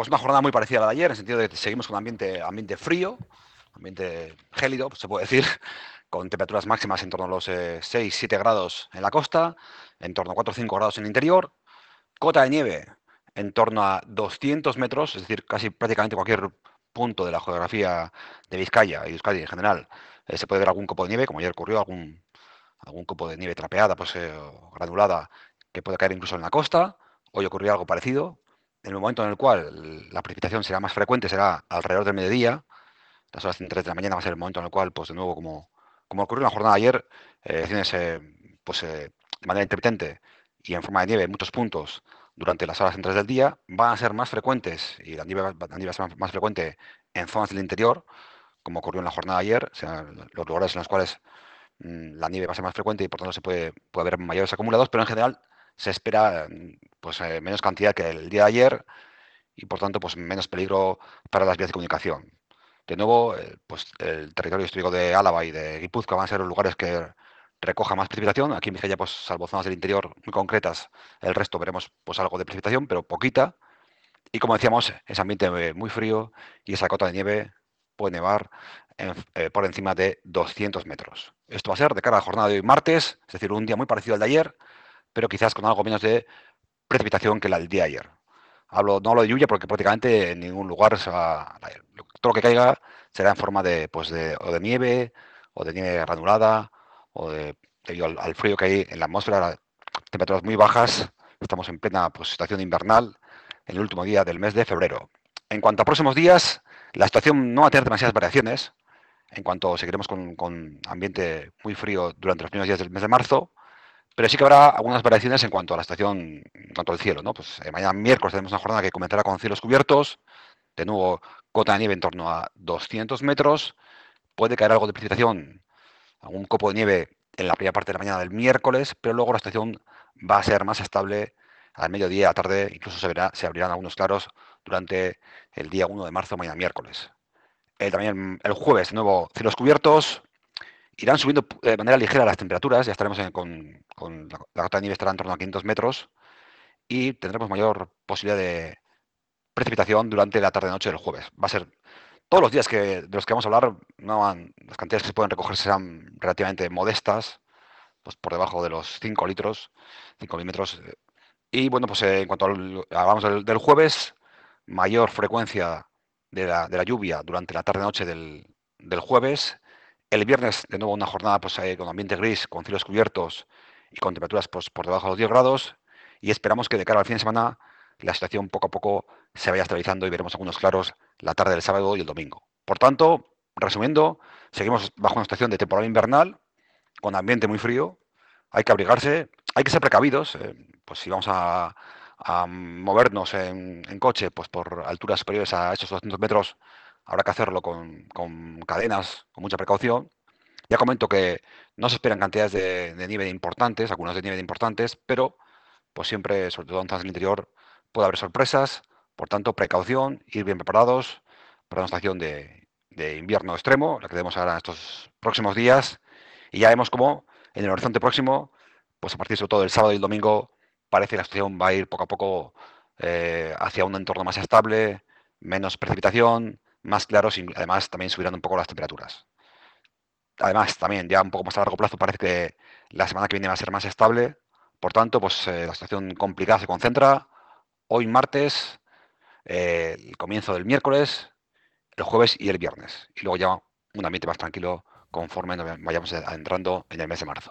pues una jornada muy parecida a la de ayer, en el sentido de que seguimos con ambiente, ambiente frío, ambiente gélido, se puede decir, con temperaturas máximas en torno a los 6-7 grados en la costa, en torno a 4 o 5 grados en el interior, cota de nieve en torno a 200 metros, es decir, casi prácticamente cualquier punto de la geografía de Vizcaya y Euskadi en general, eh, se puede ver algún copo de nieve, como ayer ocurrió, algún, algún copo de nieve trapeada, pues eh, granulada, que puede caer incluso en la costa. Hoy ocurrió algo parecido. En el momento en el cual la precipitación será más frecuente será alrededor del mediodía. Las horas 3 de la mañana va a ser el momento en el cual, pues de nuevo, como, como ocurrió en la jornada de ayer, eh, pues, de manera intermitente y en forma de nieve en muchos puntos durante las horas centrales del día van a ser más frecuentes y la nieve, va a ser más frecuente en zonas del interior, como ocurrió en la jornada de ayer, los lugares en los cuales mm, la nieve va a ser más frecuente y por tanto se puede, puede haber mayores acumulados, pero en general se espera mm, pues, eh, menos cantidad que el día de ayer y por tanto pues, menos peligro para las vías de comunicación. De nuevo, eh, pues, el territorio histórico de Álava y de Guipúzcoa van a ser los lugares que recoja más precipitación. Aquí en Vizcaya, pues, salvo zonas del interior muy concretas, el resto veremos pues, algo de precipitación, pero poquita. Y como decíamos, es ambiente muy frío y esa cota de nieve puede nevar eh, por encima de 200 metros. Esto va a ser de cara a la jornada de hoy martes, es decir, un día muy parecido al de ayer, pero quizás con algo menos de precipitación que la del día ayer. Hablo, no hablo de lluvia porque prácticamente en ningún lugar todo lo que caiga será en forma de, pues de, o de nieve, o de nieve granulada, o de, debido al, frío que hay en la atmósfera, temperaturas muy bajas. Estamos en plena pues, situación invernal en el último día del mes de febrero. En cuanto a próximos días, la situación no va a tener demasiadas variaciones. En cuanto seguiremos con ambiente muy frío durante los primeros días del mes de marzo, pero sí que habrá algunas variaciones en cuanto a la estación, en cuanto al cielo. ¿no? Pues eh, mañana miércoles tenemos una jornada que comenzará con cielos cubiertos, de nuevo cota de nieve en torno a 200 metros, puede caer algo de precipitación, algún copo de nieve en la primera parte de la mañana del miércoles, pero luego la estación va a ser más estable al mediodía, a tarde, incluso se, verá, abrirán algunos claros durante el día 1 de marzo, mañana miércoles. Eh, también el jueves, de nuevo, cielos cubiertos, irán subiendo de manera ligera las temperaturas, ya estaremos con, la, cota de nieve estará en torno a 500 metros y tendremos mayor posibilidad de precipitación durante la tarde-noche del jueves. Va a ser todos los días que, de los que vamos a hablar, no las cantidades que se pueden recoger serán relativamente modestas, pues por debajo de los 5 litros, 5 milímetros. Y bueno, pues eh, en cuanto hablamos del, jueves, mayor frecuencia de la, de la lluvia durante la tarde-noche del, del jueves el viernes, de nuevo, una jornada pues, con ambiente gris, con cielos cubiertos y con temperaturas pues, por debajo de los 10 grados. Y esperamos que de cara al fin de semana la situación poco a poco se vaya estabilizando y veremos algunos claros la tarde del sábado y el domingo. Por tanto, resumiendo, seguimos bajo una situación de temporada invernal, con ambiente muy frío. Hay que abrigarse, hay que ser precavidos. Eh, pues si vamos a, movernos en, coche pues por alturas superiores a esos 200 metros, habrá que hacerlo con, cadenas, con mucha precaución. Ya comento que no se esperan cantidades de, nieve importantes, algunas de nieve importantes, pero pues siempre, sobre todo en zonas del interior, puede haber sorpresas. Por tanto, precaución, ir bien preparados para una estación de, invierno extremo, la que tenemos ahora en estos próximos días. Y ya vemos cómo en el horizonte próximo, pues a partir sobre todo del sábado y el domingo, parece que la estación va a ir poco a poco eh, hacia un entorno más estable, menos precipitación, más claros y además también subirán un poco las temperaturas. Además, también ya un poco más a largo plazo parece que la semana que viene va a ser más estable. Por tanto, pues eh, la situación complicada se concentra hoy martes, eh, el comienzo del miércoles, el jueves y el viernes. Y luego ya un ambiente más tranquilo conforme vayamos entrando en el mes de marzo.